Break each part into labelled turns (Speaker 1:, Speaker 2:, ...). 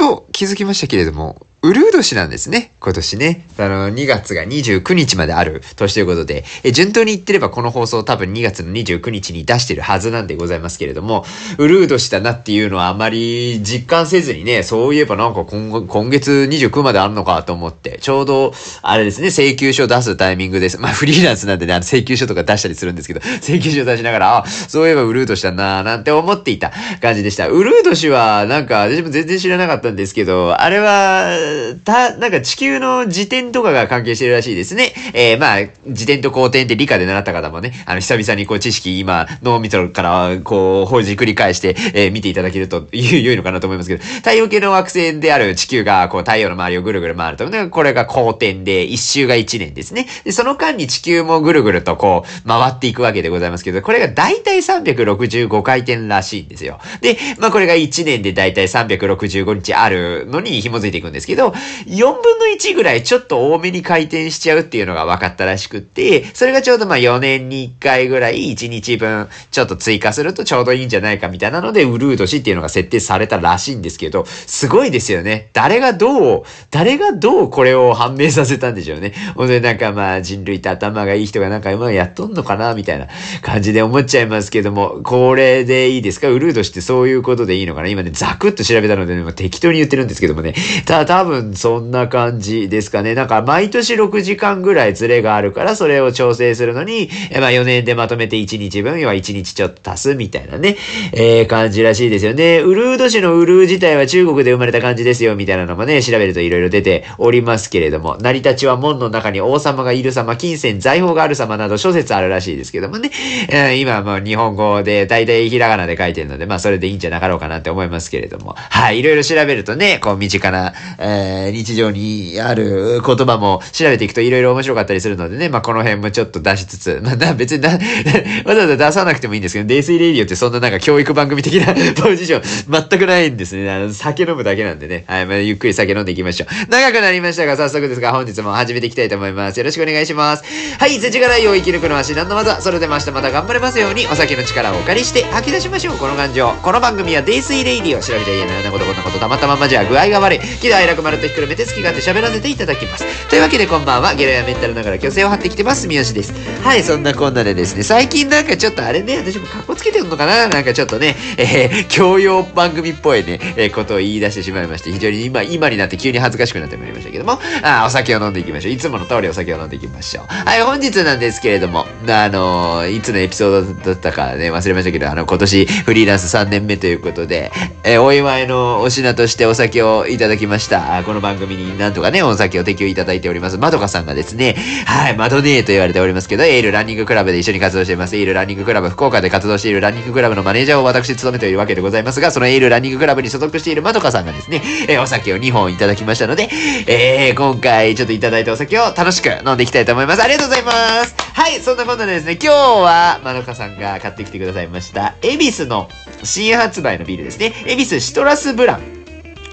Speaker 1: と気づきましたけれども、ウルー年なんですね、今年ね。あの、2月が29日まである年ということで、え順当に言ってればこの放送多分2月の29日に出してるはずなんでございますけれども、ウルー年だなっていうのはあまり実感せずにね、そういえばなんか今今月29まであるのかと思って、ちょうど、あれですね、請求書出すタイミングです。まあフリーランスなんでね、あの請求書とか出したりするんですけど、請求書出しながら、あ、そういえばウルー年だなぁなんて思っていた感じでした。ウルー年はなんか私も全然知らなかったんですけど、あれは、た、なんか地球の自転とかが関係してるらしいですね。えー、まあ、自転と公転って理科で習った方もね、あの、久々にこう知識今、脳みそからこう、ほじくり返して、えー、見ていただけると良いのかなと思いますけど、太陽系の惑星である地球がこう、太陽の周りをぐるぐる回ると、ね、これが公転で、一周が1年ですね。で、その間に地球もぐるぐるとこう、回っていくわけでございますけど、これが大体365回転らしいんですよ。で、まあこれが1年で大体365日あるのに紐づいていくんですけど、4分の1ぐらいちょっと多めに回転しちゃうっていうのが分かったらしくって、それがちょうどまあ4年に1回ぐらい1日分ちょっと追加するとちょうどいいんじゃないかみたいなので、ウルー年っていうのが設定されたらしいんですけど、すごいですよね。誰がどう、誰がどうこれを判明させたんでしょうね。ほんでなんかまあ人類って頭がいい人がなんか今やっとんのかなみたいな感じで思っちゃいますけども、これでいいですか？ウルー年ってそういうことでいいのかな？今ね、ザクッと調べたので、ね、適当に言ってるんですけどもね。た、多分そんな感じですかね。なんか毎年6時間ぐらいズレがあるから、それを調整するのに、えまあ4年でまとめて1日分、要は1日ちょっと足すみたいなね、えー、感じらしいですよね。ウルード氏のウルー自体は中国で生まれた感じですよ、みたいなのもね、調べると色々出ておりますけれども、成り立ちは門の中に王様がいる様、金銭、財宝がある様など諸説あるらしいですけどもね、えー、今もう日本語で大体ひらがなで書いてるので、まあそれでいいんじゃなかろうかなって思いますけれども、はい、いろいろ調べるとね、こう身近な、えー、日常にある言葉も調べていくといろいろ面白かったりするのでね、まあ、この辺もちょっと出しつつ、まあ、別にな、わざわざ出さなくてもいいんですけど、泥酔レディオってそんななんか教育番組的な ポジション全くないんですね。あの、酒飲むだけなんでね。はい、まあ、ゆっくり酒飲んでいきましょう。長くなりましたが、早速ですが、本日も始めていきたいと思います。よろしくお願いします。はい、世知辛いを生き抜くのは至難の技。それでも明日また頑張れますように、お酒の力をお借りして吐き出しましょう。この感情。この番組は泥酔レディオ。調べて言えないなことこんなことたまたままじゃ具合が悪い。喜怒哀楽丸とひくるめて好き勝手喋らせていただきます。というわけでこんばんは。ゲロやメンタルながら虚勢を張ってきてます。三好です。はい、そんなこんなでですね、最近なんかちょっとあれね、私も格好つけてるのかな？なんかちょっとね、えー、教養番組っぽいね、えー、ことを言い出してしまいまして、非常に今、今になって急に恥ずかしくなってまいりましたけども、あお酒を飲んでいきましょう。いつもの通りお酒を飲んでいきましょう。はい、本日なんですけれども、あの、いつのエピソードだったかね、忘れましたけど、あの、今年フリーランス3年目ということで、えー、お祝いのお品としてお酒をいただきました。この番組になんとかね、お酒を提供いただいております。まどかさんがですね、はい、マドネーと言われておりますけど、エールランニングクラブで一緒に活動しています。エールランニングクラブ、福岡で活動しているランニングクラブのマネージャーを私務めているわけでございますが、そのエールランニングクラブに所属しているまどかさんがですね、えー、お酒を2本いただきましたので、えー、今回ちょっといただいたお酒を楽しく飲んでいきたいと思います。ありがとうございます。はい、そんなことでですね、今日はまどかさんが買ってきてくださいました、恵比寿の新発売のビールですね。恵比寿シトラスブラン。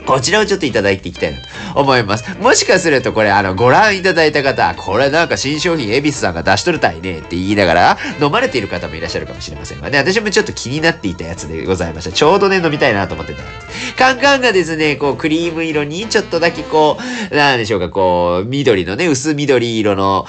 Speaker 1: こちらをちょっといただいていきたいなと思います。もしかするとこれあのご覧いただいた方、これなんか新商品エビスさんが出しとるたいねって言いながら飲まれている方もいらっしゃるかもしれませんがね、私もちょっと気になっていたやつでございました。ちょうどね飲みたいなと思ってた。カンカンがですね、こうクリーム色にちょっとだけこう、なんでしょうか、こう、緑のね、薄緑色の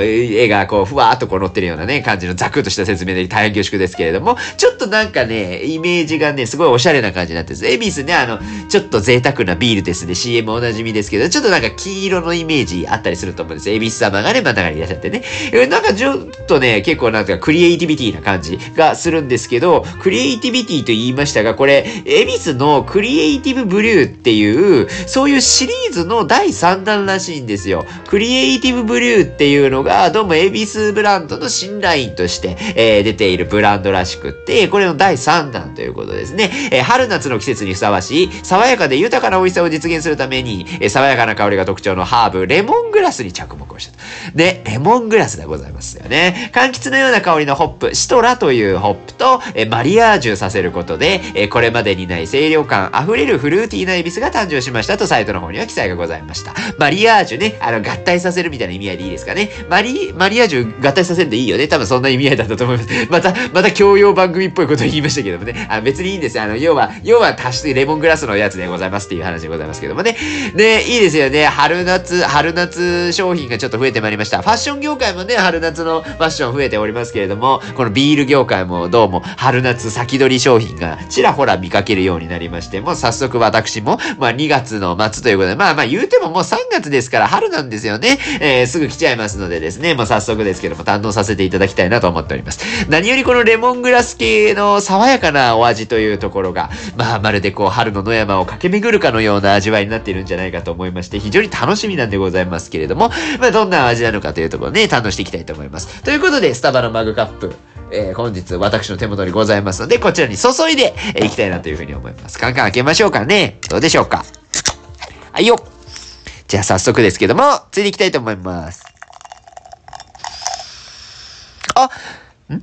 Speaker 1: 絵がこう、ふわーっとこう乗ってるようなね、感じのザクッとした説明で大変恐縮ですけれども、ちょっとなんかね、イメージがね、すごいおしゃれな感じになってるんです。エビスね、あの、ちょっと贅沢なビールですね。CM おなじみですけど、ちょっとなんか黄色のイメージあったりすると思うんです。エビス様がね、真ん中にいらっしゃってね。なんかちょっとね、結構なんかクリエイティビティな感じがするんですけど、クリエイティビティと言いましたが、これ、エビスのクリエイティブブリューっていう、そういうシリーズの第3弾らしいんですよ。クリエイティブブリューっていうのが、どうもエビスブランドの新ラインとして、えー、出ているブランドらしくって、これの第3弾ということですね。えー、春夏の季節にふさわしい、爽やかで豊かな美味しさを実現するために、え、爽やかな香りが特徴のハーブ、レモングラスに着目をしたと。で、レモングラスでございますよね。柑橘のような香りのホップ、シトラというホップと、え、マリアージュさせることで、え、これまでにない清涼感溢れるフルーティーなエビスが誕生しましたとサイトの方には記載がございました。マリアージュね、あの、合体させるみたいな意味合いでいいですかね。マリ、マリアージュ合体させるんでいいよね。多分そんな意味合いだったと思います。また、また教養番組っぽいこと言いましたけどもね。あ別にいいんですよ。あの、要は、要は足してレモングラスのやつでございますざいますっていう話でございますけどもね。で、いいですよね。春夏、春夏商品がちょっと増えてまいりました。ファッション業界もね、春夏のファッション増えておりますけれども、このビール業界もどうも春夏先取り商品がちらほら見かけるようになりまして、もう早速私も、まあ2月の末ということで、まあまあ言うてももう3月ですから春なんですよね。えー、すぐ来ちゃいますのでですね、もう早速ですけども堪能させていただきたいなと思っております。何よりこのレモングラス系の爽やかなお味というところが、まあまるでこう春の野山を駆け巡るかのような味わいになっているんじゃないかと思いまして、非常に楽しみなんでございますけれども、まあどんな味なのかというところね、堪能していきたいと思います。ということで、スタバのマグカップ、えー、本日私の手元にございますので、こちらに注いでいきたいなというふうに思います。カンカン開けましょうかね。どうでしょうか？はいよ。じゃあ早速ですけども、ついていきたいと思います。あ、ん？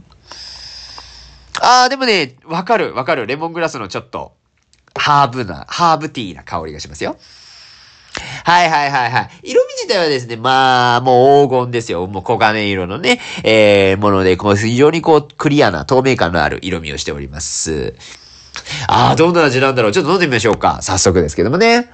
Speaker 1: あー、でもね、わかる、わかる。レモングラスのちょっと、ハーブな、ハーブティーな香りがしますよ。はいはいはいはい。色味自体はですね、まあ、もう黄金ですよ。もう黄金色のね、えー、もので、こう、非常にこう、クリアな透明感のある色味をしております。ああ、どんな味なんだろう。ちょっと飲んでみましょうか。早速ですけどもね。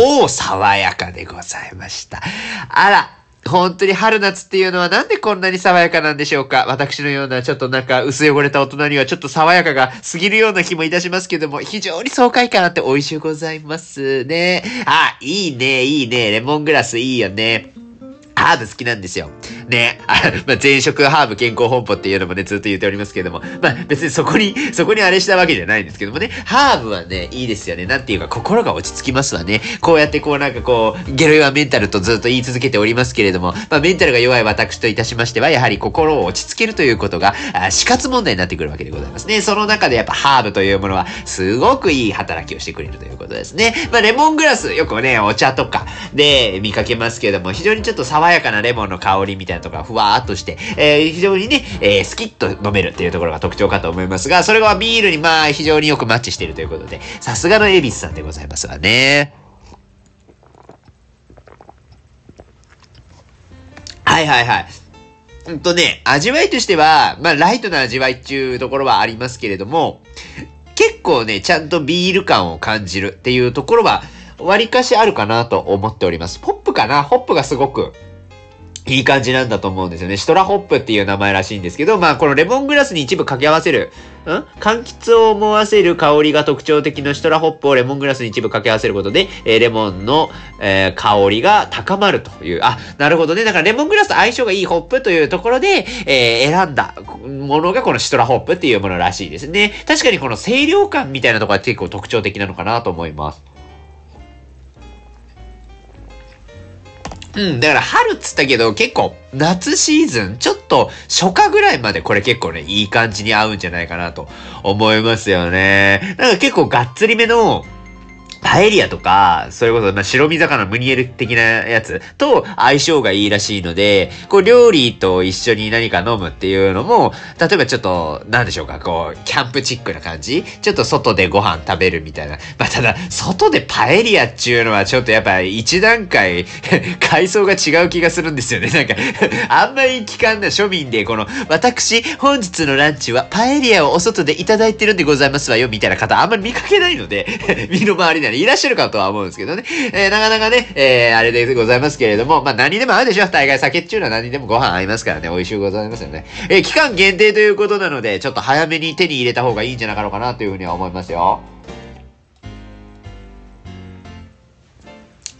Speaker 1: おお、爽やかでございました。あら、本当に春夏っていうのはなんでこんなに爽やかなんでしょうか？私のようなちょっとなんか薄汚れた大人にはちょっと爽やかが過ぎるような気もいたしますけども、非常に爽快感あって美味しゅうございますね。あ、いいね、いいね。レモングラスいいよね。ハーブ好きなんですよ。ね。まあ、前職ハーブ健康本舗っていうのもね、ずっと言っておりますけども。まあ、別にそこに、そこにあれしたわけじゃないんですけどもね。ハーブはね、いいですよね。なんていうか、心が落ち着きますわね。こうやってこうなんかこう、ゲロ弱メンタルとずっと言い続けておりますけれども、まあ、メンタルが弱い私といたしましては、やはり心を落ち着けるということが、死活問題になってくるわけでございますね。その中でやっぱハーブというものは、すごくいい働きをしてくれるということですね。まあ、レモングラス、よくね、お茶とかで見かけますけども、非常にちょっと爽やかなレモンの香りみたいなところがふわーっとして、えー、非常にね、えー、スキッと飲めるっていうところが特徴かと思いますが、それがビールにまあ非常によくマッチしているということで、さすがのエビスさんでございますわね。はいはいはい。うんとね、味わいとしては、まあ、ライトな味わいっていうところはありますけれども、結構ね、ちゃんとビール感を感じるっていうところは、割かしあるかなと思っております。ポップかな？ホップがすごくいい感じなんだと思うんですよね。シトラホップっていう名前らしいんですけど、まあこのレモングラスに一部掛け合わせる、ん？柑橘を思わせる香りが特徴的なシトラホップをレモングラスに一部掛け合わせることで、えー、レモンの、えー、香りが高まるという。あ、なるほどね。だからレモングラスと相性がいいホップというところで、えー、選んだものがこのシトラホップっていうものらしいですね。確かにこの清涼感みたいなところが結構特徴的なのかなと思います。うん、だから春っつったけど結構夏シーズン、ちょっと初夏ぐらいまでこれ結構ね、いい感じに合うんじゃないかなと思いますよね。なんか結構がっつりめのパエリアとか、それこそ、ま、白身魚ムニエル的なやつと相性がいいらしいので、こう、料理と一緒に何か飲むっていうのも、例えばちょっと、なんでしょうか、こう、キャンプチックな感じちょっと外でご飯食べるみたいな。まあ、ただ、外でパエリアっていうのはちょっとやっぱ一段階 階層が違う気がするんですよね。なんかあんまり聞かんな庶民で、この、私、本日のランチはパエリアをお外でいただいてるんでございますわよ、みたいな方あんまり見かけないので 身の回りでいらっしゃるかとは思うんですけどね。えー、なかなかね、えー、あれでございますけれども、まあ何でも合うでしょ。大概酒っていうのは何でもご飯合いますからね、美味しゅうございますよね。えー、期間限定ということなので、ちょっと早めに手に入れた方がいいんじゃなかろうかなというふうには思いますよ。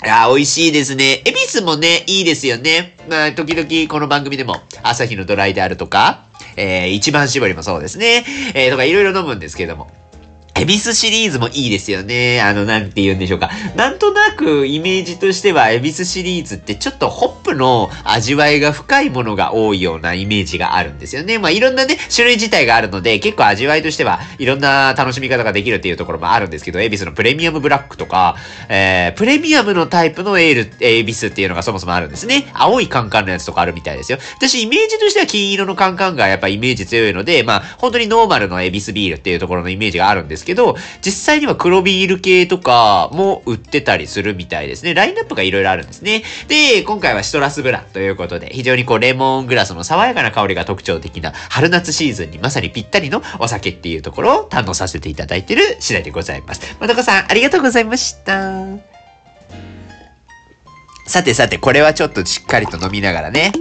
Speaker 1: いや、美味しいですね。エビスもね、いいですよね。まあ、時々この番組でも、朝日のドライであるとか、えー、一番搾りもそうですね。えー、とかいろいろ飲むんですけども。エビスシリーズもいいですよね。あの、なんて言うんでしょうか。なんとなくイメージとしては、エビスシリーズってちょっとホップの味わいが深いものが多いようなイメージがあるんですよね。まあ、いろんなね、種類自体があるので、結構味わいとしてはいろんな楽しみ方ができるっていうところもあるんですけど、エビスのプレミアムブラックとか、えー、プレミアムのタイプのエール、エビスっていうのがそもそもあるんですね。青いカンカンのやつとかあるみたいですよ。私、イメージとしては金色のカンカンがやっぱイメージ強いので、まあ、本当にノーマルのエビスビールっていうところのイメージがあるんですけど、けど実際には黒ビール系とかも売ってたりするみたいですね。ラインナップがいろいろあるんですね。で、今回はシトラスブランということで、非常にこうレモングラスの爽やかな香りが特徴的な春夏シーズンにまさにぴったりのお酒っていうところを堪能させていただいている次第でございます。まどこさん、ありがとうございました。さてさて、これはちょっとしっかりと飲みながらね。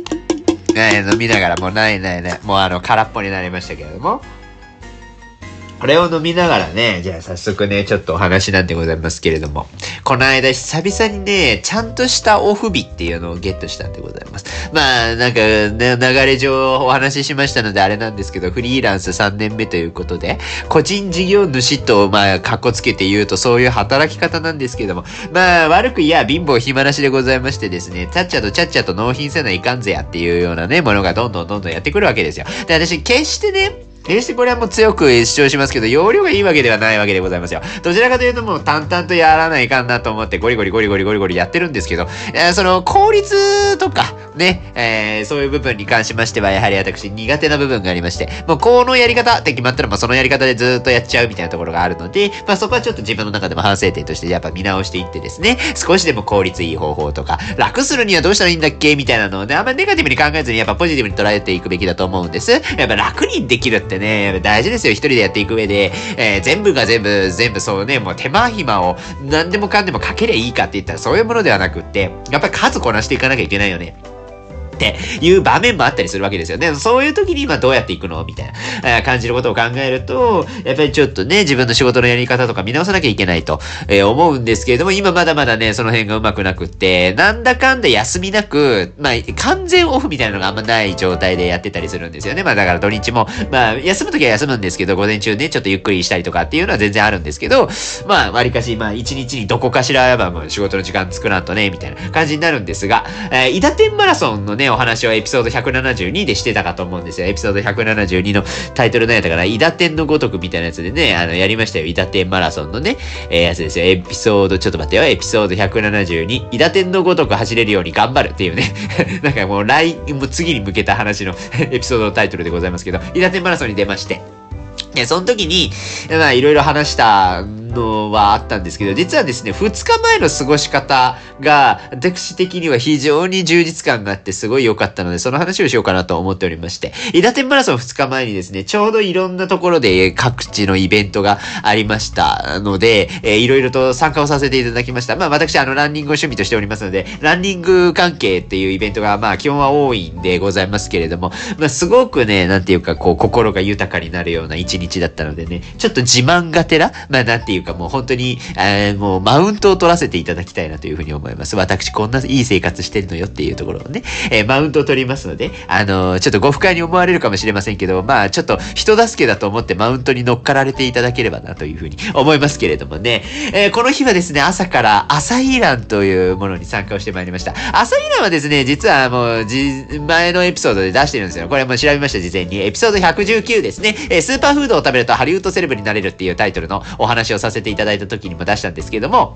Speaker 1: ね飲みながら、もうないないない。もうあの、空っぽになりましたけれども。これを飲みながらね、じゃあ早速ね、ちょっとお話なんでございますけれども、この間久々にね、ちゃんとしたオフ日っていうのをゲットしたんでございます。まあ、なんか、ね、流れ上お話ししましたのであれなんですけど、フリーランス3年目ということで、個人事業主と、まあ、格好つけて言うとそういう働き方なんですけども、まあ、悪くいや、貧乏暇なしでございましてですね、ちゃっちゃとちゃっちゃと納品せないかんぜやっていうようなね、ものがどんどんどんどんやってくるわけですよ。で、私、決してね、決してこれはもう強く主張しますけど、容量がいいわけではないわけでございますよ。どちらかというともう淡々とやらないかんなと思ってゴリゴリゴリゴリゴリゴリやってるんですけど、えー、その効率とか、ね、えー、そういう部分に関しましては、やはり私苦手な部分がありまして、もうこのやり方って決まったら、まあそのやり方でずっとやっちゃうみたいなところがあるので、まあそこはちょっと自分の中でも反省点としてやっぱ見直していってですね、少しでも効率いい方法とか、楽するにはどうしたらいいんだっけみたいなのをね、あんまりネガティブに考えずにやっぱポジティブに捉えていくべきだと思うんです。やっぱ楽にできるってね、大事ですよ。一人でやっていく上で、えー、全部が全部、全部そのね、もう手間暇を何でもかんでもかけりゃいいかって言ったらそういうものではなくって、やっぱり数こなしていかなきゃいけないよね。っていう場面もあったりするわけですよね。そういう時に今どうやっていくの？みたいな感じのことを考えると、やっぱりちょっとね、自分の仕事のやり方とか見直さなきゃいけないと、え、思うんですけれども、今まだまだね、その辺がうまくなくって、なんだかんだ休みなく、まあ、完全オフみたいなのがあんまない状態でやってたりするんですよね。まあだから土日も、まあ休む時は休むんですけど、午前中ね、ちょっとゆっくりしたりとかっていうのは全然あるんですけど、まあ、わりかし、まあ一日にどこかしら、まあ仕事の時間作らんとね、みたいな感じになるんですが、えー、伊田天マラソンのね、お話はエピソード172でしてたかと思うんですよ。エピソード172のタイトル何やったかな、伊田天のごとくみたいなやつでね、あの、やりましたよ。伊田天マラソンのね、えー、やつですよ。エピソード、ちょっと待ってよ。エピソード172、伊田天のごとく走れるように頑張るっていうね。なんかもう来、もう次に向けた話の エピソードのタイトルでございますけど、伊田天マラソンに出まして、で、その時に、まあ、いろいろ話したのはあったんですけど、実はですね、2日前の過ごし方が、私的には非常に充実感があってすごい良かったので、その話をしようかなと思っておりまして、伊達マラソン2日前にですね、ちょうどいろんなところで各地のイベントがありましたので、えー、いろいろと参加をさせていただきました。まあ私、あの、ランニングを趣味としておりますので、ランニング関係っていうイベントが、まあ基本は多いんでございますけれども、まあすごくね、なんていうか、こう、心が豊かになるような一日だったのでね、ちょっと自慢がてら、まあなんていううかもう本当に、えー、もうマウントを取らせていただきたいなというふうに思います。私こんないい生活してるのよっていうところをね、えー、マウントを取りますので、あのー、ちょっとご不快に思われるかもしれませんけど、まあちょっと人助けだと思ってマウントに乗っかられていただければなというふうに思いますけれどもね、えー、この日はですね、朝から朝イランというものに参加をしてまいりました。朝イランはですね、実はもう、じ、前のエピソードで出してるんですよ。これも調べました、事前に。エピソード119ですね。えスーパーフードを食べるとハリウッドセレブになれるっていうタイトルのお話をささせていただいた時にも出したんですけども、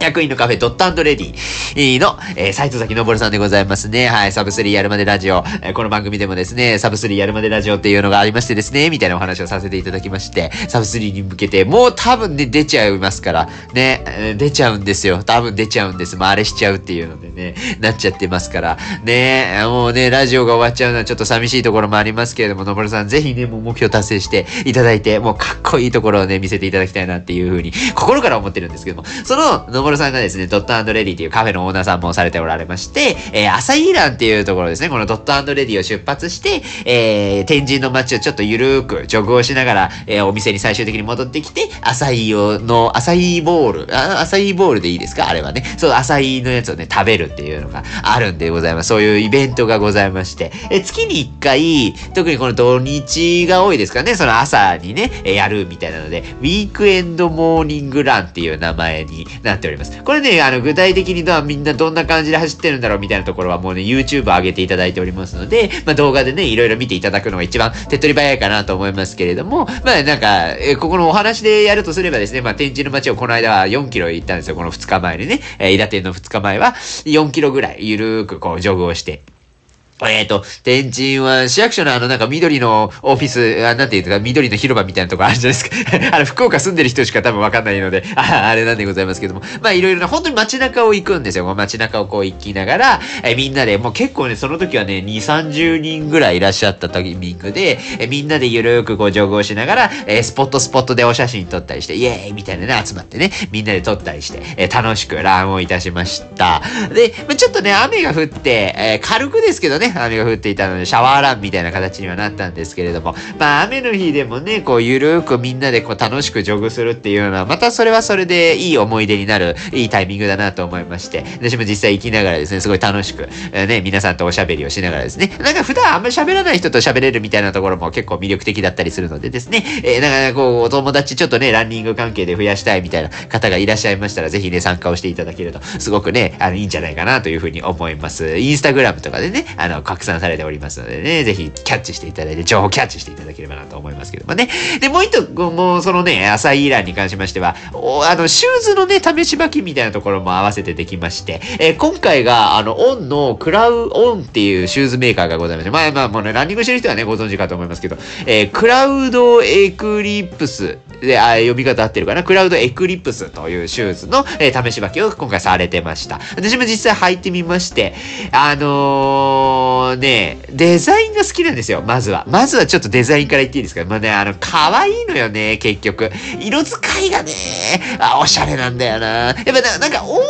Speaker 1: 役員のカフェドットレディの、えー、斉藤崎昇さんでございますね。はい、サブスリーやるまでラジオ。えー、この番組でもですね、サブスリーやるまでラジオっていうのがありましてですね、みたいなお話をさせていただきまして、サブスリーに向けて、もう多分ね、出ちゃいますから、ね、えー、出ちゃうんですよ。多分出ちゃうんです。まあ、あれしちゃうっていうのでね、なっちゃってますから、ね、もうね、ラジオが終わっちゃうのはちょっと寂しいところもありますけれども、昇さん、ぜひね、もう目標達成していただいて、もうかっこいいところをね、見せていただきたいなっていうふうに、心から思ってるんですけども、その、さんがですね、ドットレディというカフェのオーナーさんもされておられまして、えー、朝イーランっていうところですね、このドットレディを出発して、えー、天神の街をちょっとゆるーくジョグをしながら、えー、お店に最終的に戻ってきて、アサイの、アサイボール、あ、アサイボールでいいですか？あれはね。そう、アサイのやつをね、食べるっていうのがあるんでございます。そういうイベントがございまして、え月に1回、特にこの土日が多いですかね、その朝にね、えやるみたいなので、ウィークエンドモーニングランっていう名前になっております。これね、あの、具体的にみんなどんな感じで走ってるんだろうみたいなところはもうね、YouTube 上げていただいておりますので、まあ、動画でね、いろいろ見ていただくのが一番手っ取り早いかなと思いますけれども、まあなんか、えここのお話でやるとすればですね、まあ天神の街をこの間は4キロ行ったんですよ、この2日前にね。えー、伊田店の2日前は4キロぐらいゆるーくこうジョグをして、えっ、ー、と、天神は市役所のあのなんか緑のオフィス、あなんていうか緑の広場みたいなとこあるじゃないですか。あの、福岡住んでる人しか多分わかんないので、あ あれなんでございますけども。まあいろいろな、本当に街中を行くんですよ。街中をこう行きながら、えみんなで、もう結構ね、その時はね、2、30人ぐらいいらっしゃったタイミングで、えみんなでゆるーくこうジョグをしながら、えスポットスポットでお写真撮ったりして、イエーイみたいなね、集まってね、みんなで撮ったりして、え楽しくランをいたしました。で、まあ、ちょっとね、雨が降って、え軽くですけどね、雨が降っていたので、シャワーランみたいな形にはなったんですけれども、まあ雨の日でもね、こうゆるーくみんなでこう楽しくジョグするっていうのは、またそれはそれでいい思い出になる、いいタイミングだなと思いまして、私も実際行きながらですね、すごい楽しく、えー、ね、皆さんとおしゃべりをしながらですね、なんか普段あんまり喋らない人と喋れるみたいなところも結構魅力的だったりするのでですね、えー、なんかこう、お友達ちょっとね、ランニング関係で増やしたいみたいな方がいらっしゃいましたら、ぜひね、参加をしていただけると、すごくね、あの、いいんじゃないかなというふうに思います。インスタグラムとかでね、あの、拡散されておりますのでね、ぜひキャッチしていただいて、情報キャッチしていただければなと思いますけどもね。で、もう一個、もうそのね、浅いイランに関しましては、あの、シューズのね、試し履きみたいなところも合わせてできまして、えー、今回が、あの、オンのクラウオンっていうシューズメーカーがございまして、まあまあ、もうね、ランニングしてる人はね、ご存知かと思いますけど、えー、クラウドエクリプスで、あ、読み方合ってるかな？クラウドエクリプスというシューズの、えー、試し履きを今回されてました。私も実際履いてみまして、あのー、ね、デザインが好きなんですよ、まずは。まずはちょっとデザインから言っていいですか？まあね、あの、可愛いのよね、結局。色使いがね、あ、おしゃれなんだよな。やっぱなんか、温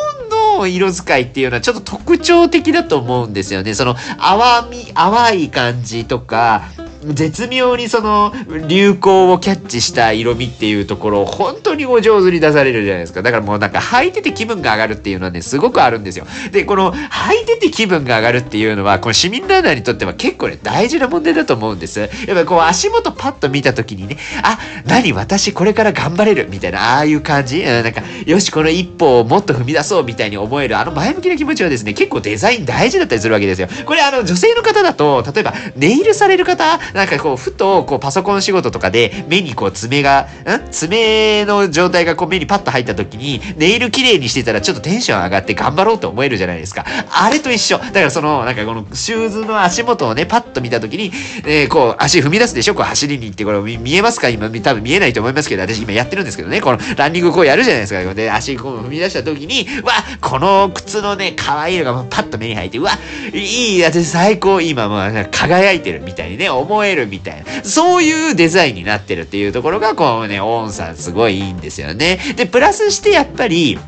Speaker 1: の色使いっていうのはちょっと特徴的だと思うんですよね。その、淡み、淡い感じとか、絶妙にその流行をキャッチした色味っていうところを本当にお上手に出されるじゃないですか。だからもうなんか履いてて気分が上がるっていうのはね、すごくあるんですよ。で、この履いてて気分が上がるっていうのは、この市民ランナーにとっては結構ね、大事な問題だと思うんです。やっぱこう足元パッと見た時にね、あ、何私これから頑張れるみたいな、ああいう感じ、うん、なんか、よし、この一歩をもっと踏み出そうみたいに思える、あの前向きな気持ちはですね、結構デザイン大事だったりするわけですよ。これあの女性の方だと、例えばネイルされる方、なんかこう、ふと、こう、パソコン仕事とかで、目にこう、爪が、ん？爪の状態がこう、目にパッと入った時に、ネイル綺麗にしてたら、ちょっとテンション上がって頑張ろうと思えるじゃないですか。あれと一緒。だからその、なんかこの、シューズの足元をね、パッと見た時に、えー、こう、足踏み出すでしょ？こう、走りに行って、これ見えますか？今、多分見えないと思いますけど、私今やってるんですけどね、この、ランニングこうやるじゃないですか。で、足こう踏み出した時に、わ、この靴のね、可愛いのがパッと目に入って、うわ、いい、私最高、今もう、輝いてるみたいにね、思えるみたいな。そういうデザインになってるっていうところが、こうね、オンさんすごいいいんですよね。で、プラスしてやっぱり、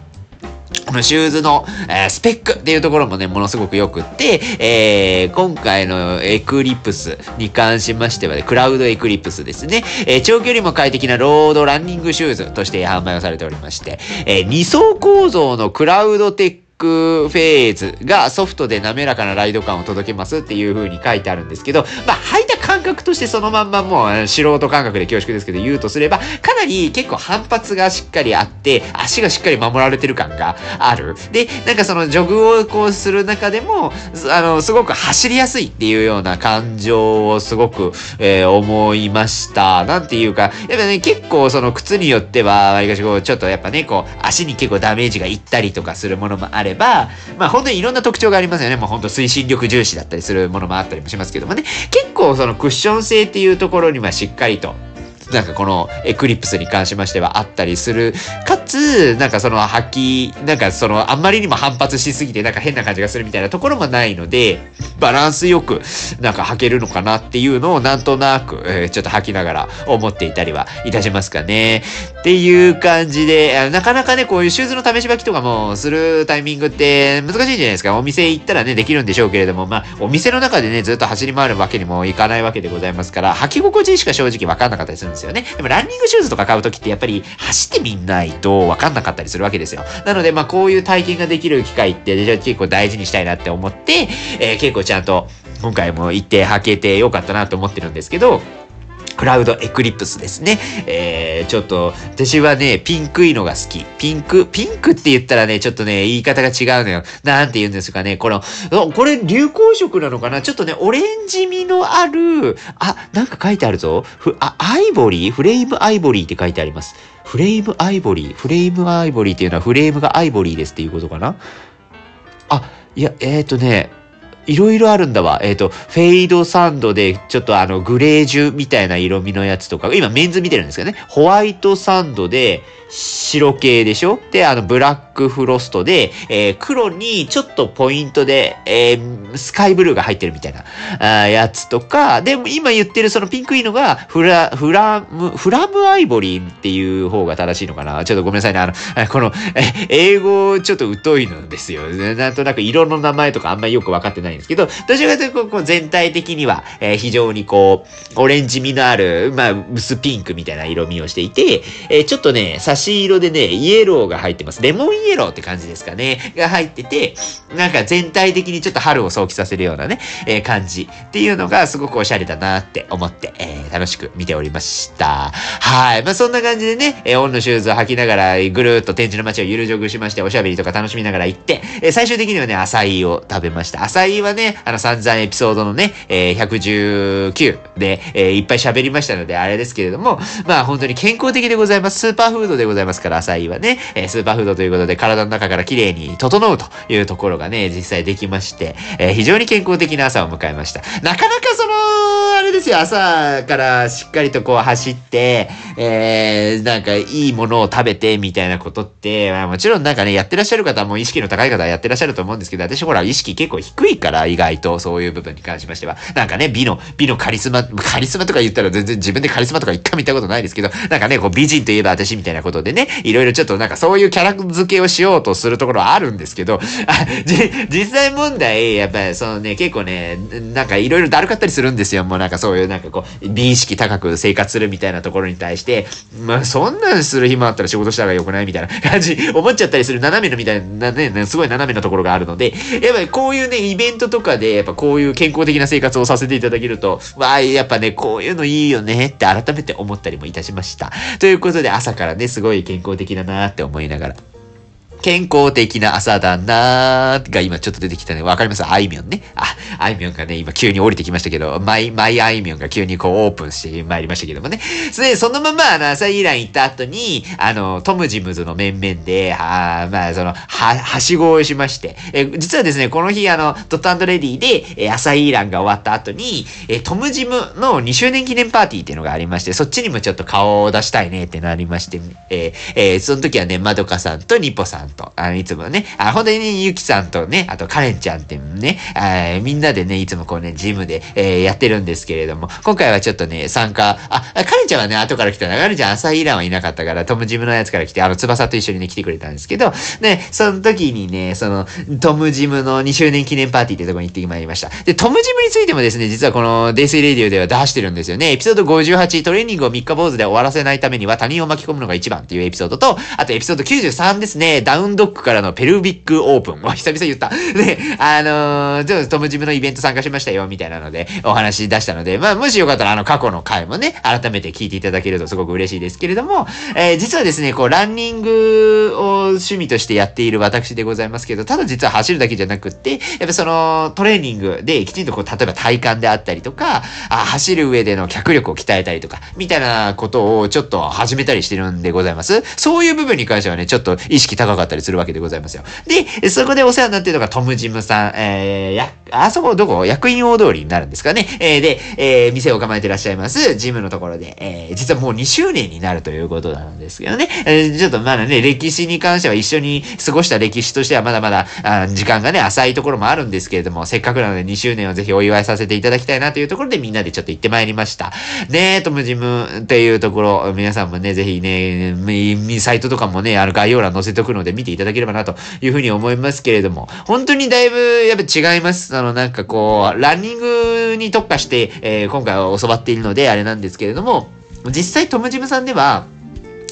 Speaker 1: このシューズの、えー、スペックっていうところもね、ものすごく良くって、えー、今回のエクリプスに関しましてはね、クラウドエクリプスですね。えー、長距離も快適なロードランニングシューズとして販売をされておりまして、え、2層構造のクラウドテッククフェーズがソフトで滑らかなライド感を届けますっていう風に書いてあるんですけど、まあ、履いた感覚としてそのまんまもう素人感覚で恐縮ですけど言うとすれば、かなり結構反発がしっかりあって、足がしっかり守られてる感がある。で、なんかそのジョグをこうする中でも、あの、すごく走りやすいっていうような感情をすごく、えー、思いました。なんていうか、やっぱね、結構その靴によっては、わりかしこう、ちょっとやっぱね、こう、足に結構ダメージがいったりとかするものもあれれば、まあ本当にいろんな特徴がありますよね。もう本当推進力重視だったりするものもあったりもしますけどもね。結構そのクッション性っていうところにはしっかりとなんかこのエクリプスに関しましてはあったりする。かつ、なんかその吐き、なんかそのあんまりにも反発しすぎてなんか変な感じがするみたいなところもないので、バランスよくなんか履けるのかなっていうのをなんとなく、えー、ちょっと履きながら思っていたりはいたしますかね。っていう感じで、なかなかね、こういうシューズの試し履きとかもするタイミングって難しいじゃないですか。お店行ったらね、できるんでしょうけれども、まあ、お店の中でね、ずっと走り回るわけにもいかないわけでございますから、履き心地しか正直わかんなかったりするんですよね。でもランニングシューズとか買うときってやっぱり走ってみないとわかんなかったりするわけですよ。なので、まあ、こういう体験ができる機会って、結構大事にしたいなって思って、えー、結構ちゃんと今回も行って履けてよかったなと思ってるんですけど、 Cloudeclipse ですね。えー、ちょっと、私はね、ピンクいのが好き。ピンク、ピンクって言ったらね、ちょっとね、言い方が違うのよ。なんて言うんですかね。この、これ流行色なのかな？ちょっとね、オレンジ味のある、あ、なんか書いてあるぞ。ふ、あ、アイボリー？ Flame Ivory って書いてあります。 Flame Ivory。Flame Ivory っていうのはフレームがアイボリーですっていうことかな？あ、いや、えっ、ー、とね、いろいろあるんだわ。えっ、ー、と、フェイドサンドで、ちょっとあの、グレージュみたいな色味のやつとか、今メンズ見てるんですけどね。ホワイトサンドで、白系でしょ？で、あの、ブラックフロストで、えー、黒にちょっとポイントで、えー、スカイブルーが入ってるみたいな、あやつとか、でも今言ってるそのピンクいのが、フラ、フラム、フラムアイボリーっていう方が正しいのかなちょっとごめんなさいね。あの、この、え、英語ちょっと疎いのですよ。なんとなく色の名前とかあんまりよくわかってないですけど、どちらかというと、こう全体的には、えー、非常にこう、オレンジ味のある、まあ、薄ピンクみたいな色味をしていて、えー、ちょっとね、差し色でね、イエローが入ってます。レモンイエローって感じですかね。が入ってて、なんか全体的にちょっと春を想起させるようなね、えー、感じっていうのがすごくおしゃれだなって思って、えー、楽しく見ておりました。はい。まあ、そんな感じでね、えー、 On のシューズを履きながら、ぐるーっと天地の街をゆるジョグしまして、おしゃべりとか楽しみながら行って、えー、最終的にはね、アサイを食べました。アサイはね、あの散々エピソードのね、えー、119で、えー、いっぱい喋りましたので、あれですけれども、まあ本当に健康的でございます。スーパーフードでございますから、アサイはね、えー、スーパーフードということで体の中から綺麗に整うというところがね、実際できまして、えー、非常に健康的な朝を迎えました。なかなかその、あれですよ、朝からしっかりとこう走って、えー、なんかいいものを食べてみたいなことって、まあ、もちろんなんかね、やってらっしゃる方も意識の高い方はやってらっしゃると思うんですけど、私ほら意識結構低いからから意外とそういう部分に関しましては。なんかね、美の、美のカリスマ、カリスマとか言ったら全然自分でカリスマとか一回見たことないですけど、なんかね、こう美人といえば私みたいなことでね、いろいろちょっとなんかそういうキャラ付けをしようとするところはあるんですけど、あ実際問題、やっぱりそのね、結構ね、なんかいろいろだるかったりするんですよ。もうなんかそういうなんかこう、美意識高く生活するみたいなところに対して、まあそんなんする暇あったら仕事した方が良くないみたいな 感じ、思っちゃったりする斜めのみたいなね、すごい斜めなところがあるので、やっぱりこういうね、イベントとかで、やっぱこういう健康的な生活をさせていただけると、わあ、やっぱね、こういうのいいよねって改めて思ったりもいたしました。ということで朝からね、すごい健康的だなって思いながら健康的な朝だなーが今ちょっと出てきたね。わかります？あいみょんね。あ、あいみょんがね、今急に降りてきましたけど、マイ、マイあいみょんが急にこうオープンして参りましたけどもね。それで、そのまま、あの、朝イラン行った後に、あの、トムジムズの面々で、あまあ、その、は、はしごをしまして、え、実はですね、この日、あの、ドットレディで、え、朝イランが終わった後に、え、トムジムの2周年記念パーティーっていうのがありまして、そっちにもちょっと顔を出したいねってなりまして、ええー、その時はね、まどかさんとニポさんと、あの、いつもね、あ、本当にね、ゆきさんとね、あとカレンちゃんってね、あみんなでね、いつもこうね、ジムで、えー、やってるんですけれども、今回はちょっとね、参加、あ、カレンちゃんはね、後から来たな。カレンちゃん朝イランはいなかったから、トムジムのやつから来て、あの、翼と一緒にね、来てくれたんですけど、ね、その時にね、その、トムジムの2周年記念パーティーってとこに行ってまいりました。で、トムジムについてもですね、実はこの、デイスイレディオでは出してるんですよね。エピソード58、トレーニングを3日坊主で終わらせないためには他人を巻き込むのが一番っていうエピソードと、あとエピソード93ですね、ダウンウンドッグからのペルビックオープン。もう 久々言った。で、あのー、ちょっとトムジムのイベント参加しましたよ、みたいなので、お話出したので、まあ、もしよかったら、あの、過去の回もね、改めて聞いていただけるとすごく嬉しいですけれども、えー、実はですね、こう、ランニングを趣味としてやっている私でございますけど、ただ実は走るだけじゃなくって、やっぱその、トレーニングできちんとこう、例えば体幹であったりとか、あ走る上での脚力を鍛えたりとか、みたいなことをちょっと始めたりしてるんでございます。そういう部分に関してはね、ちょっと意識高かったたりするわけでございますよ。で、そこでお世話になっているのがトムジムさん、えー、や、あそこどこ役員大通りになるんですかね。えー、で、えー、店を構えてらっしゃいます、ジムのところで、えー、実はもう2周年になるということなんですけどね。えー、ちょっとまだね、歴史に関しては一緒に過ごした歴史としてはまだまだ、あ時間がね、浅いところもあるんですけれども、せっかくなので2周年をぜひお祝いさせていただきたいなというところでみんなでちょっと行ってまいりました。ねトムジムっていうところ、皆さんもね、ぜひね、サイトとかもね、あの概要欄載せておくので見ていただければなというふうに思いますけれども、本当にだいぶやっぱ違います。あの、なんかこう、ランニングに特化して、えー、今回は教わっているので、あれなんですけれども、実際トムジムさんでは、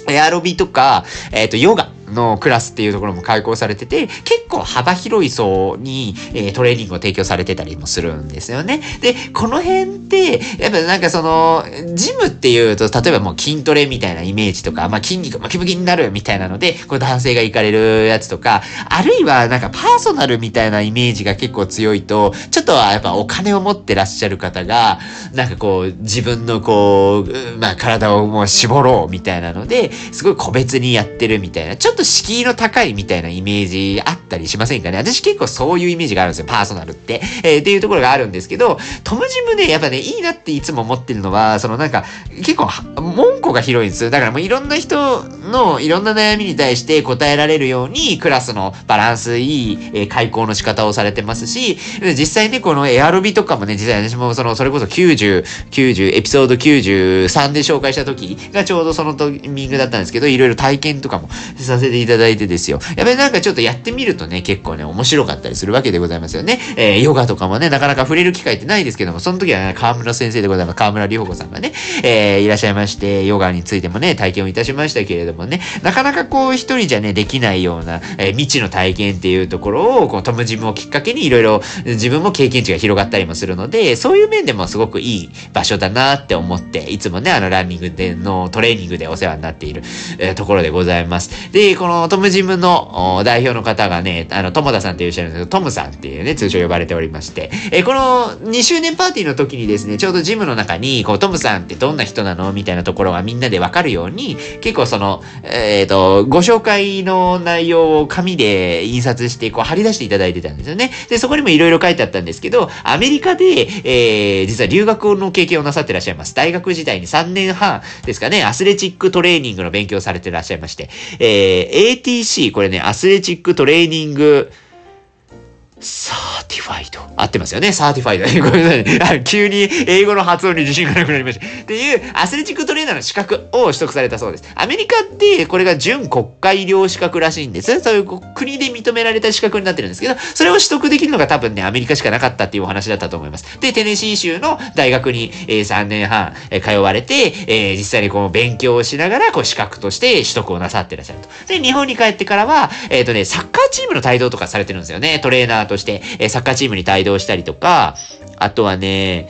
Speaker 1: エアロビとか、えっ、ー、と、ヨガ、のクラスっていうところも開講されてて、結構幅広い層に、えー、トレーニングを提供されてたりもするんですよね。で、この辺って、やっぱなんかその、ジムっていうと、例えばもう筋トレみたいなイメージとか、まあ筋肉ムキムキになるみたいなので、こう男性が行かれるやつとか、あるいはなんかパーソナルみたいなイメージが結構強いと、ちょっとはやっぱお金を持ってらっしゃる方が、なんかこう、自分のこう、まあ体をもう絞ろうみたいなので、すごい個別にやってるみたいな、ちょっとと敷居の高いみたいなイメージあったりしませんかね？私結構そういうイメージがあるんですよ、パーソナルって。えー、っていうところがあるんですけど、トムジムね、やっぱね、いいなっていつも思ってるのは、そのなんか、結構、門戸が広いんですよ。だからもういろんな人のいろんな悩みに対して答えられるように、クラスのバランスいい、えー、開講の仕方をされてますし、実際ね、このエアロビとかもね、実際私もその、それこそ90、90、エピソード93で紹介した時がちょうどそのタイミングだったんですけど、いろいろ体験とかもさせていただいてですよ。やっぱりなんかちょっとやってみるとね、結構ね、面白かったりするわけでございますよね。えー、ヨガとかもね、なかなか触れる機会ってないですけども、その時はね、河村先生でございます。河村里穂子さんがね、えー、いらっしゃいまして、ヨガについてもね、体験をいたしましたけれどもね、なかなかこう一人じゃね、できないような、えー、未知の体験っていうところを、こうトムジムをきっかけにいろいろ自分も経験値が広がったりもするので、そういう面でもすごくいい場所だなって思って、いつもね、あのランニングでのトレーニングでお世話になっている、えー、ところでございます。で、このトムジムの代表の方がね、あの、友田さんっていう人なんですけど、トムさんっていうね、通称呼ばれておりまして、えー、この2周年パーティーの時にですね、ちょうどジムの中に、こう、トムさんってどんな人なのみたいなところがみんなでわかるように、結構その、えっ、ー、と、ご紹介の内容を紙で印刷して、こう、貼り出していただいてたんですよね。で、そこにもいろいろ書いてあったんですけど、アメリカで、えー、実は留学の経験をなさってらっしゃいます。大学時代に3年半ですかね、アスレチックトレーニングの勉強されてらっしゃいまして、え、ATC、これね、 Athletic Training、Certified。合ってますよね？ Certified。ごめんなさい。急に英語の発音に自信がなくなりました。っていうアスレチックトレーナーの資格を取得されたそうです。アメリカってこれが準国家医療資格らしいんです。そういう国で認められた資格になってるんですけど、それを取得できるのが多分ね、アメリカしかなかったっていうお話だったと思います。で、テネシー州の大学に、え、3年半、え、通われて、え、実際にこう勉強をしながらこう資格として取得をなさってらっしゃると。で、日本に帰ってからは、えっ、ー、とね、サッカーチームの帯同とかされてるんですよね。トレーナーとして、えー、サッカーチームに帯同したりとか、あとはね、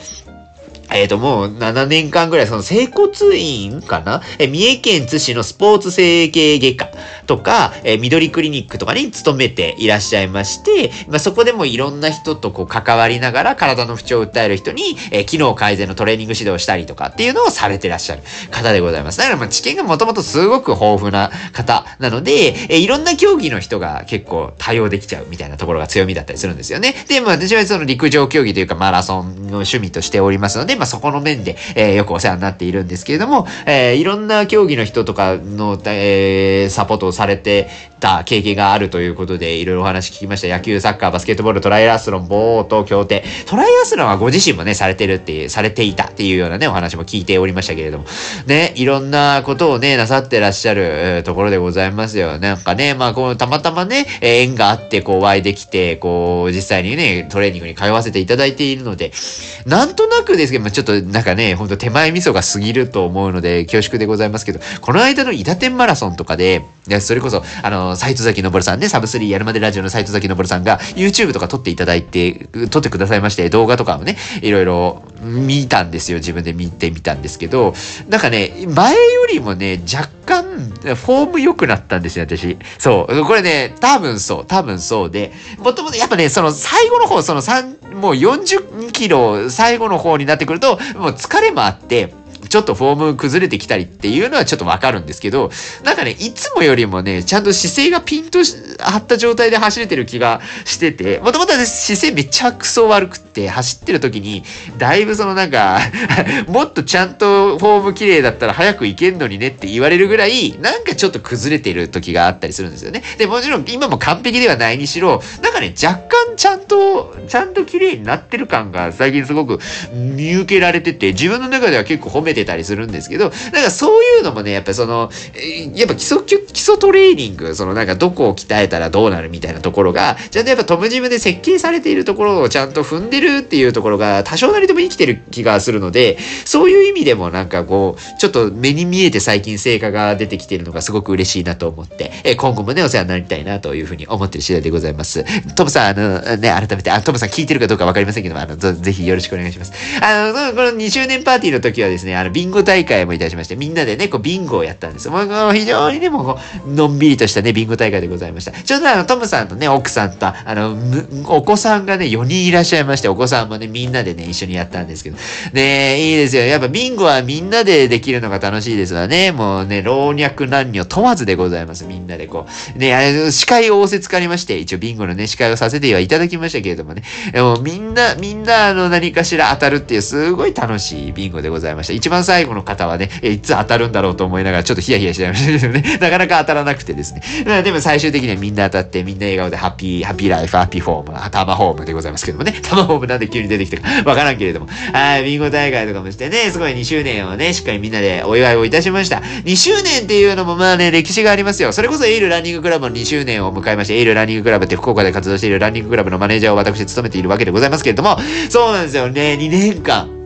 Speaker 1: えっ、ー、と、もう7年間ぐらい、その整骨院かな？え、三重県津市のスポーツ整形外科。とか、えー、緑クリニックとかに勤めていらっしゃいまして、まあ、そこでもいろんな人とこう関わりながら体の不調を訴える人に、えー、機能改善のトレーニング指導をしたりとかっていうのをされてらっしゃる方でございます。だからまあ知見がもともとすごく豊富な方なので、えー、いろんな競技の人が結構対応できちゃうみたいなところが強みだったりするんですよね。で、まあ私はその陸上競技というかマラソンの趣味としておりますので、まあそこの面で、えー、よくお世話になっているんですけれども、えー、いろんな競技の人とかの、えー、サポートをされてた経験があるということで、いろいろお話聞きました。野球、サッカー、バスケットボール、トライアスロン、ボート、競艇。トライアスロンはご自身もね、されてるっていう、されていたっていうようなね、お話も聞いておりましたけれども。ね、いろんなことをね、なさってらっしゃる、ところでございますよ。なんかね、まあ、こう、たまたまね、縁があって、こう、お会いできて、こう、実際にね、トレーニングに通わせていただいているので、なんとなくですけど、まあ、ちょっとなんかね、ほんと手前味噌が過ぎると思うので、恐縮でございますけど、この間の伊達天マラソンとかで、それこそ、あの、斎藤崎昇さんね、サブスリーやるまでラジオの斎藤崎昇さんが、YouTube とか撮っていただいて、撮ってくださいまして、動画とかをね、いろいろ見たんですよ。自分で見てみたんですけど、なんかね、前よりもね、若干、フォーム良くなったんですよ、私。そう。これね、多分そう。多分そうで、もともとやっぱね、その最後の方、その3、もう40キロ最後の方になってくると、もう疲れもあって、ちょっとフォーム崩れてきたりっていうのはちょっとわかるんですけど、なんかね、いつもよりもね、ちゃんと姿勢がピンと張った状態で走れてる気がしてて、もともと姿勢めちゃくそ悪くって走ってる時に、だいぶそのなんか もっとちゃんとフォーム綺麗だったら早く行けんのにねって言われるぐらい、なんかちょっと崩れてる時があったりするんですよね。で、もちろん今も完璧ではないにしろ、なんかね、若干ちゃんと、ちゃんと綺麗になってる感が最近すごく見受けられてて、自分の中では結構褒めてたりするんですけど、なんかそういうのもね、やっぱその、やっぱ基礎、基礎トレーニング、そのなんかどこを鍛えたらどうなるみたいなところが、ちゃんとやっぱトムジムで設計されているところをちゃんと踏んでるっていうところが多少なりとも生きてる気がするので、そういう意味でもなんかこう、ちょっと目に見えて最近成果が出てきてるのがすごく嬉しいなと思って、え今後もね、お世話になりたいなというふうに思ってる次第でございます。トムさん、あの、ね、改めて、あ、トムさん聞いてるかどうかわかりませんけども、あの、ぜひよろしくお願いします。あの、この2周年パーティーの時はですね、あの、ビンゴ大会もいたしまして、みんなでね、こう、ビンゴをやったんです。もう、非常にね、もう、のんびりとしたね、ビンゴ大会でございました。ちょうどあの、トムさんとね、奥さんと、あの、お子さんがね、4人いらっしゃいまして、お子さんもね、みんなでね、一緒にやったんですけど。ねいいですよ。やっぱビンゴはみんなでできるのが楽しいですわね。もうね、老若男女問わずでございます。みんなでこう。ね、あれ、司会を仰せつかりまして、一応ビンゴのね、司会をさせてはいただきましたけれどもね。でもみんな、みんな、あの、何かしら当たるっていう、すごい楽しいビンゴでございました。一番最後の方はね、いつ当たるんだろうと思いながら、ちょっとヒヤヒヤしちゃいましたけどね。なかなか当たらなくてですね。でも最終的にはみんな当たって、みんな笑顔でハッピー、ハッピーライフ、ハッピーフォーム、タマホームでございますけどもね。タマホームなんで急に出てきたか わからんけれども。はい、ビンゴ大会とかもしてね、すごい2周年をね、しっかりみんなでお祝いをいたしました。2周年っていうのもまあね、歴史がありますよ。それこそエイルランニングクラブの2周年を迎えまして、エイルランニングクラブって福岡で活動しているランニングクラブのマネージャーを私務めているわけでございますけれども、そうなんですよね、2年間。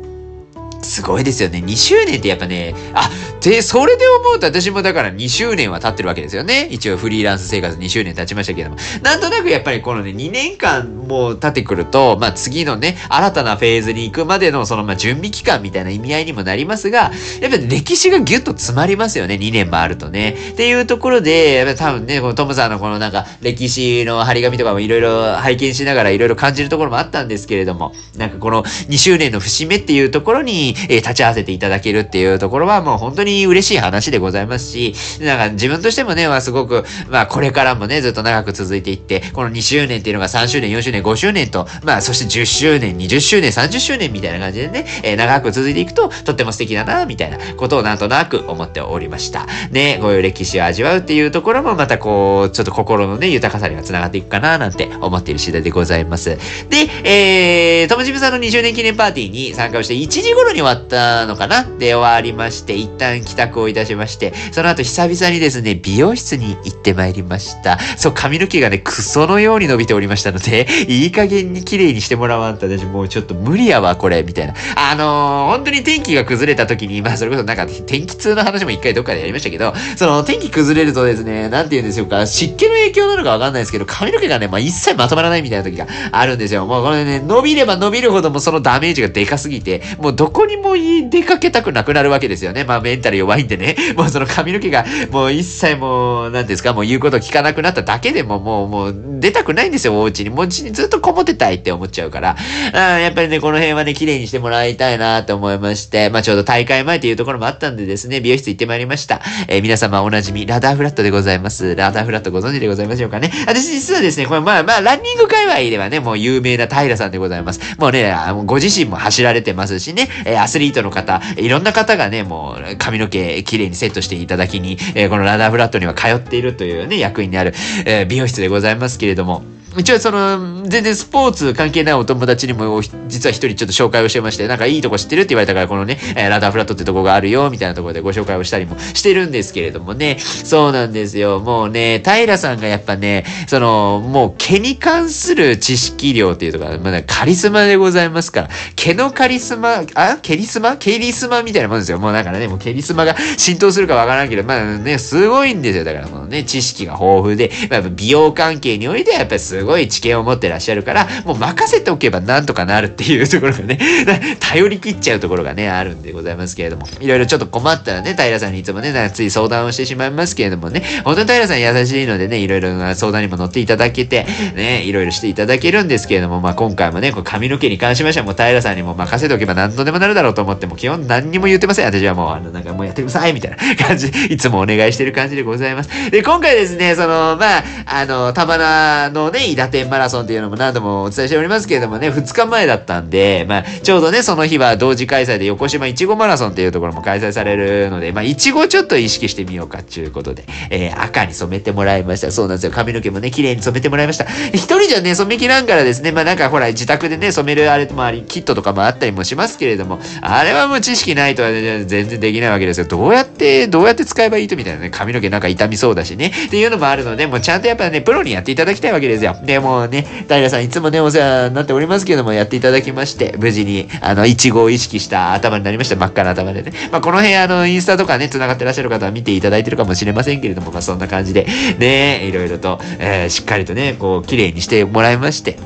Speaker 1: すごいですよね。2周年ってやっぱね、あ、で、それで思うと私もだから2周年は経ってるわけですよね。一応フリーランス生活2周年経ちましたけども。なんとなくやっぱりこのね、2年間もう経ってくると、まあ次のね、新たなフェーズに行くまでのそのまあ準備期間みたいな意味合いにもなりますが、やっぱ歴史がギュッと詰まりますよね。2年もあるとね。っていうところで、やっぱ多分ね、このトムさんのこのなんか歴史の張り紙とかもいろいろ拝見しながらいろいろ感じるところもあったんですけれども、なんかこの2周年の節目っていうところに、えー、立ち会わせていただけるっていうところはもう本当に嬉しい話でございますし、なんか自分としてもね、はすごく、まあこれからもね、ずっと長く続いていって、この2周年っていうのが3周年、4周年、5周年と、まあそして10周年、20周年、30周年みたいな感じでね、えー、長く続いていくと、とっても素敵だな、みたいなことをなんとなく思っておりました。ね、こういう歴史を味わうっていうところもまたこう、ちょっと心のね、豊かさには繋がっていくかな、なんて思っている次第でございます。で、えー、ともじむさんの2周年記念パーティーに参加をして1時頃に終わったのかな？で終わりまして、一旦帰宅をいたしまして、その後久々にですね、美容室に行ってまいりました。そう、髪の毛がね、クソのように伸びておりましたので、いい加減に綺麗にしてもらわんと私もうちょっと無理やわ、これ、みたいな。あのー、本当に天気が崩れた時に、まあそれこそなんか天気痛の話も一回どっかでやりましたけど、その天気崩れるとですね、なんて言うんでしょうか、湿気の影響なのかわかんないですけど、髪の毛がね、まあ一切まとまらないみたいな時があるんですよ。もうこれね、伸びれば伸びるほどもそのダメージがでかすぎて、もうどこにも出かけたくなくなるわけですよね。まあメンタル弱いんでね。もうその髪の毛がもう一切もう、なんですか、もう言うこと聞かなくなっただけでももう、もう出たくないんですよ、お家に。もう家にずっとこもってたいって思っちゃうから。あやっぱりね、この辺はね、綺麗にしてもらいたいなと思いまして、まあちょうど大会前というところもあったんでですね、美容室行ってまいりました。えー、皆様おなじみ、ラダーフラットでございます。ラダーフラットご存知でございましょうかね。私実はですね、これまあまあ、ランニング界隈ではね、もう有名な平さんでございます。もうね、ご自身も走られてますしね、えアスリートの方、いろんな方がね、もう髪髪の毛綺麗にセットしていただきに、えこのラダーフラットには通っているというね、役員である、え美容室でございますけれども、一応その、全然スポーツ関係ないお友達にも、実は一人ちょっと紹介をしてまして、なんかいいとこ知ってるって言われたから、このね、えラダーフラットってとこがあるよ、みたいなところでご紹介をしたりもしてるんですけれどもね。そうなんですよ。もうね、平さんがやっぱね、その、もう毛に関する知識量っていうとか、まあ、カリスマでございますから、毛のカリスマ、あケリスマ？ケリスマみたいなもんですよ。もうだからね、もうケリスマが浸透するかわからんけど、まあね、すごいんですよ。だからもうね、知識が豊富で、まあ、美容関係においてはやっぱりすすごい知見を持ってらっしゃるから、もう任せておけばなんとかなるっていうところがね、頼り切っちゃうところがね、あるんでございますけれども、いろいろちょっと困ったらね、平さんにいつもね、つい相談をしてしまいますけれどもね、本当に平さん優しいのでね、いろいろな相談にも乗っていただけて、ね、いろいろしていただけるんですけれども、まあ今回もね、こう髪の毛に関しましてはもう平さんにも任せておけば何とでもなるだろうと思っても、基本何にも言ってません。私はもう、あの、なんかもうやってくださいみたいな 感じ、いつもお願いしてる感じでございます。で、今回ですね、その、まあ、あの、玉名のね、伊達天マラソンっていうのも何度もお伝えしておりますけれどもね、2日前だったんで、まあ、ちょうどね、その日は同時開催で横島いちごマラソンっていうところも開催されるので、まあ、いちごちょっと意識してみようかっていうことで、えー、赤に染めてもらいました。そうなんですよ。髪の毛もね、綺麗に染めてもらいました。一人じゃね、染めきらんからですね、まあなんかほら、自宅でね、染めるあれもあり、キットとかもあったりもしますけれども、あれはもう知識ないとは、ね、全然できないわけですよ。どうやって、どうやって使えばいいとみたいなね、髪の毛なんか痛みそうだしね、っていうのもあるので、もうちゃんとやっぱね、プロにやっていただきたいわけですよ。で、もね、平さんいつもね、お世話になっておりますけども、やっていただきまして、無事に、あの、イチゴを意識した頭になりました。真っ赤な頭でね。まあ、この辺、あの、インスタとかね、繋がってらっしゃる方は見ていただいてるかもしれませんけれども、まあ、そんな感じで、ね、いろいろと、えー、しっかりとね、こう、綺麗にしてもらいまして、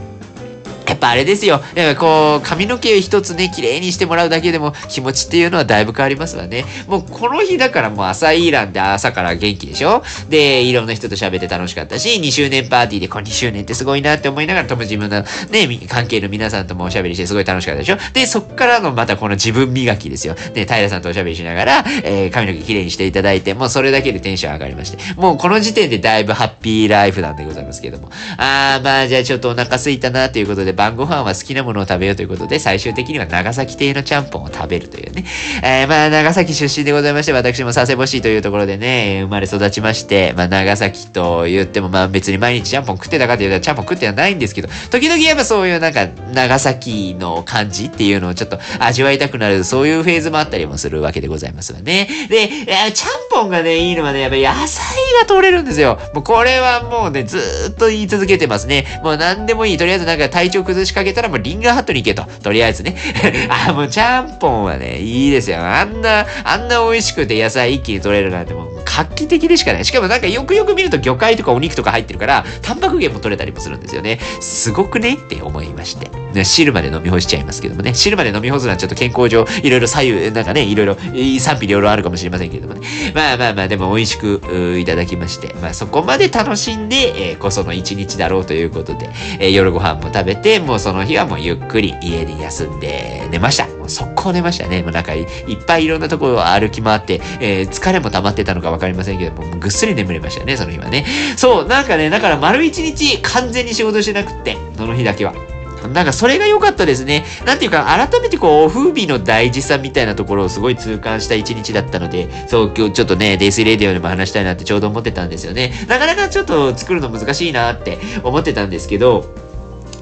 Speaker 1: やっぱあれですよ。やっぱこう、髪の毛一つね、綺麗にしてもらうだけでも気持ちっていうのはだいぶ変わりますわね。もうこの日だからもう朝イーランで朝から元気でしょ？で、いろんな人と喋って楽しかったし、2周年パーティーでこの2周年ってすごいなって思いながら、とも自分のね、関係の皆さんともおしゃべりしてすごい楽しかったでしょ？で、そっからのまたこの自分磨きですよ。で、平さんとおしゃべりしながら、えー、髪の毛綺麗にしていただいて、もうそれだけでテンション上がりまして、もうこの時点でだいぶハッピーライフなんでございますけども。あー、まあじゃあちょっとお腹すいたなということで、晩ご飯は好きなものを食べようということで、最終的には長崎亭のちゃんぽんを食べるというね。えー、まあ、長崎出身でございまして、私も佐世保市というところでね、生まれ育ちまして、まあ、長崎と言っても、まあ、別に毎日ちゃんぽん食ってたかというと、ちゃんぽん食ってはないんですけど、時々やっぱそういうなんか、長崎の感じっていうのをちょっと味わいたくなる、そういうフェーズもあったりもするわけでございますわね。で、ちゃんぽんがね、いいのはね、やっぱ野菜が取れるんですよ。もうこれはもうね、ずっと言い続けてますね。もう何でもいい。とりあえずなんか体調崩しかけたらもうリンガーハットに行けと。とりあえずね。あ、もうちゃんぽんはね、いいですよ。あんな、あんな美味しくて野菜一気に取れるなんてもう画期的でしかない。しかもなんかよくよく見ると魚介とかお肉とか入ってるから、タンパク源も取れたりもするんですよね。すごくねって思いまして。ね、汁まで飲み干しちゃいますけどもね。汁まで飲み干すのはちょっと健康上、いろいろ左右、なんかね、いろいろ、賛否両論あるかもしれませんけれどもね。まあまあまあ、でも美味しくいただきまして、まあそこまで楽しんで、えー、こその一日だろうということで、えー、夜ご飯も食べて、もうその日はもうゆっくり家で休んで寝ました。もう速攻寝ましたね。もうなんかいっぱいいろんなところを歩き回って、えー、疲れも溜まってたのかわかりませんけども、ぐっすり眠れましたね、その日はね。そう、なんかね、だから丸一日完全に仕事してなくって、その日だけは。なんかそれが良かったですね。なんていうか、改めてこう、風味の大事さみたいなところをすごい痛感した一日だったので、そう、今日ちょっとね、デイスレディオでも話したいなってちょうど思ってたんですよね。なかなかちょっと作るの難しいなって思ってたんですけど、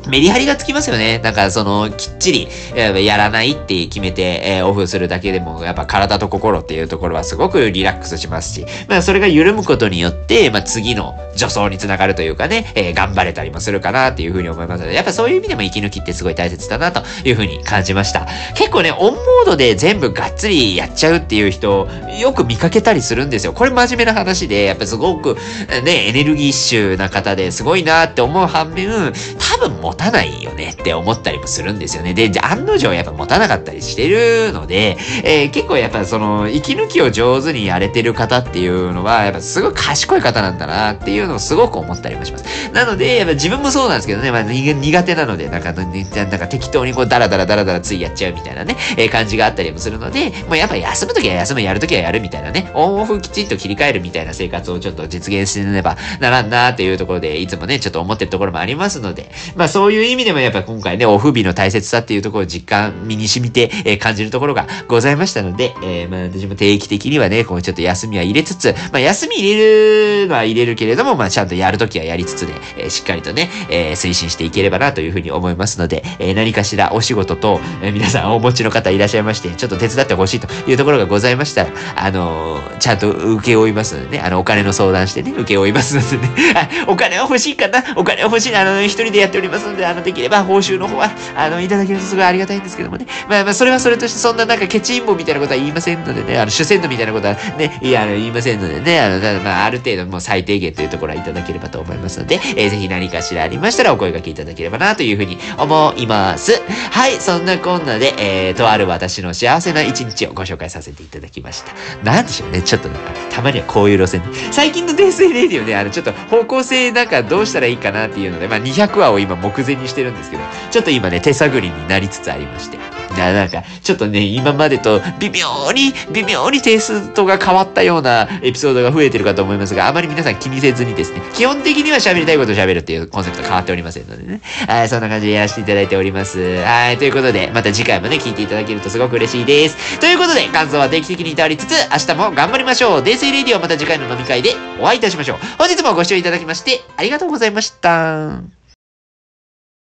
Speaker 1: メリハリがつきますよね。なんかその、きっちり、やらないって決めて、えー、オフするだけでも、やっぱ体と心っていうところはすごくリラックスしますし、まあそれが緩むことによって、まあ次の助走につながるというかね、えー、頑張れたりもするかなっていうふうに思いますので、やっぱそういう意味でも息抜きってすごい大切だなというふうに感じました。結構ね、オンモードで全部がっつりやっちゃうっていう人、よく見かけたりするんですよ。これ真面目な話で、やっぱすごくね、エネルギッシュな方ですごいなって思う反面、多分持たないよねって思ったりもするんですよね。で、案の定やっぱ持たなかったりしてるので、えー、結構やっぱその、息抜きを上手にやれてる方っていうのは、やっぱすごい賢い方なんだなっていうのをすごく思ったりもします。なので、やっぱ自分もそうなんですけどね、まあ苦手なので、なんか、なんか適当にこうダラダラダラダラついやっちゃうみたいなね、えー、感じがあったりもするので、もうやっぱ休むときは休む、やるときはやるみたいなね、オンオフきちんと切り替えるみたいな生活をちょっと実現しねばならんなっていうところで、いつもね、ちょっと思ってるところもありますので、まあそういう意味でもやっぱ今回ね、オフ日の大切さっていうところを実感、身に染みて、えー、感じるところがございましたので、えー、まあ私も定期的にはね、こうちょっと休みは入れつつ、まあ休み入れるのは入れるけれども、まあちゃんとやるときはやりつつで、えー、しっかりとね、えー、推進していければなというふうに思いますので、えー、何かしらお仕事と、えー、皆さんお持ちの方いらっしゃいまして、ちょっと手伝ってほしいというところがございましたら、あのー、ちゃんと受け負いますのでね、あの、お金の相談してね、受け負いますのでね、お金は欲しいかな？お金は欲しいな、あの、一人でやってておりますので、あの、できれば報酬の方は、あの、いただけるとすごいありがたいんですけどもね。まあまあ、それはそれとして、そんななんかケチンボみたいなことは言いませんのでね、あの、主戦度みたいなことはね、いや、あの、言いませんのでね、あの、まあ、ある程度もう最低限というところはいただければと思いますので、えー、ぜひ何かしらありましたらお声掛けいただければなというふうに思います。はい、そんなこんなで、えー、とある私の幸せな一日をご紹介させていただきました。なんでしょうね、ちょっとなんか、たまにはこういう路線で。最近の泥酔レディオね、あの、ちょっと方向性なんかどうしたらいいかなっていうので、まあ、200話を今今目前にしてるんですけど、ちょっと今ね、手探りになりつつありまして。な、なんか、ちょっとね、今までと微妙に、微妙にテイストが変わったようなエピソードが増えてるかと思いますが、あまり皆さん気にせずにですね、基本的には喋りたいことを喋るっていうコンセプト変わっておりませんのでね。はい、そんな感じでやらせていただいております。はい、ということで、また次回もね、聞いていただけるとすごく嬉しいです。ということで、感想は定期的にいたわりつつ、明日も頑張りましょう。デイスイレディオまた次回の飲み会でお会いいたしましょう。本日もご視聴いただきまして、ありがとうございました。